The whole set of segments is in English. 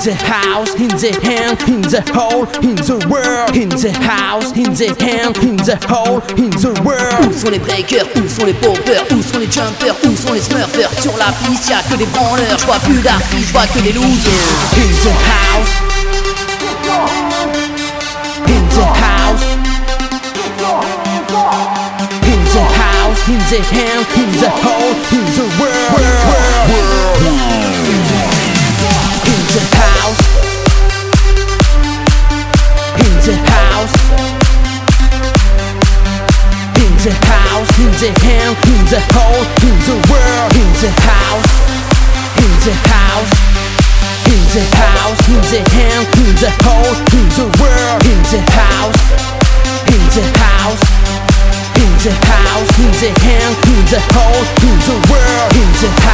the house, in the hand, in the hole, in the world, in the house, in the hand, in the hole, in the world. Où sont les breakers Où sont les poppers Où sont les jumpers Où sont les smurfers Sur la piste y'a que des branleurs Je vois plus d'artistes, je vois que des losers In the house, in the house, in the house, in the hand, in the hole, in in the house, in the hand, in the hole, in the world. In the house, in the house. In the house, in the hand, in the hole, in the world. In the house, in the house, in the house, in the hand, in the hole, in the world. In the house,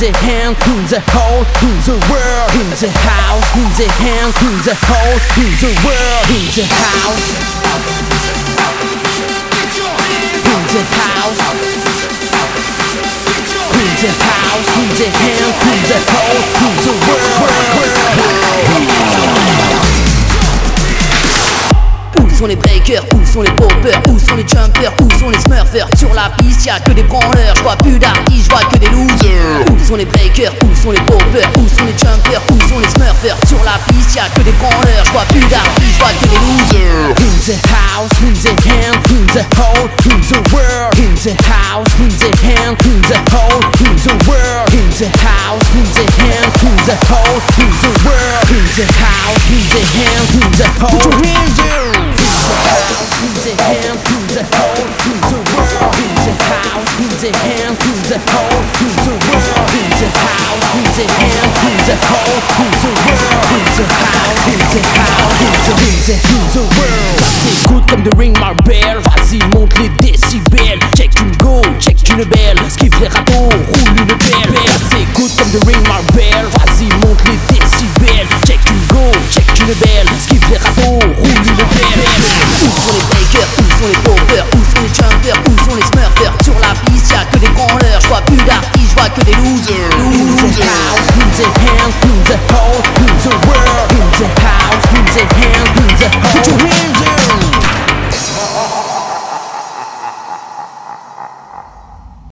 in the hand, in the hole, in the world. In the house, in the hand, in the hole, in the world. In the house, in the house. In the house, in the hand, in the sont les breakers Où sont les poppers Où sont les jumpers Où sont les smurfers Sur la piste y'a que des branleurs Je vois plus d'artistes, je vois que des losers Où sont les breakers Où sont les poppers Où sont les jumpers Où sont les smurfers Sur la piste y'a que des branleurs Je vois plus d'artistes, je vois que des losers In the house, in the hand, in the hole, in the world. In the house, in the hand, in the hole, in the world. In the house, in the hand, in the hole, in the world. In the house, in the hand, in the hole. Who's it the comme The Ring My Bell. Vas-y monte les décibels. Check une go, check une belle. Esquive les râteaux, roule une pelle T'écoutes comme The Ring My Bell. Vas-y monte les décibels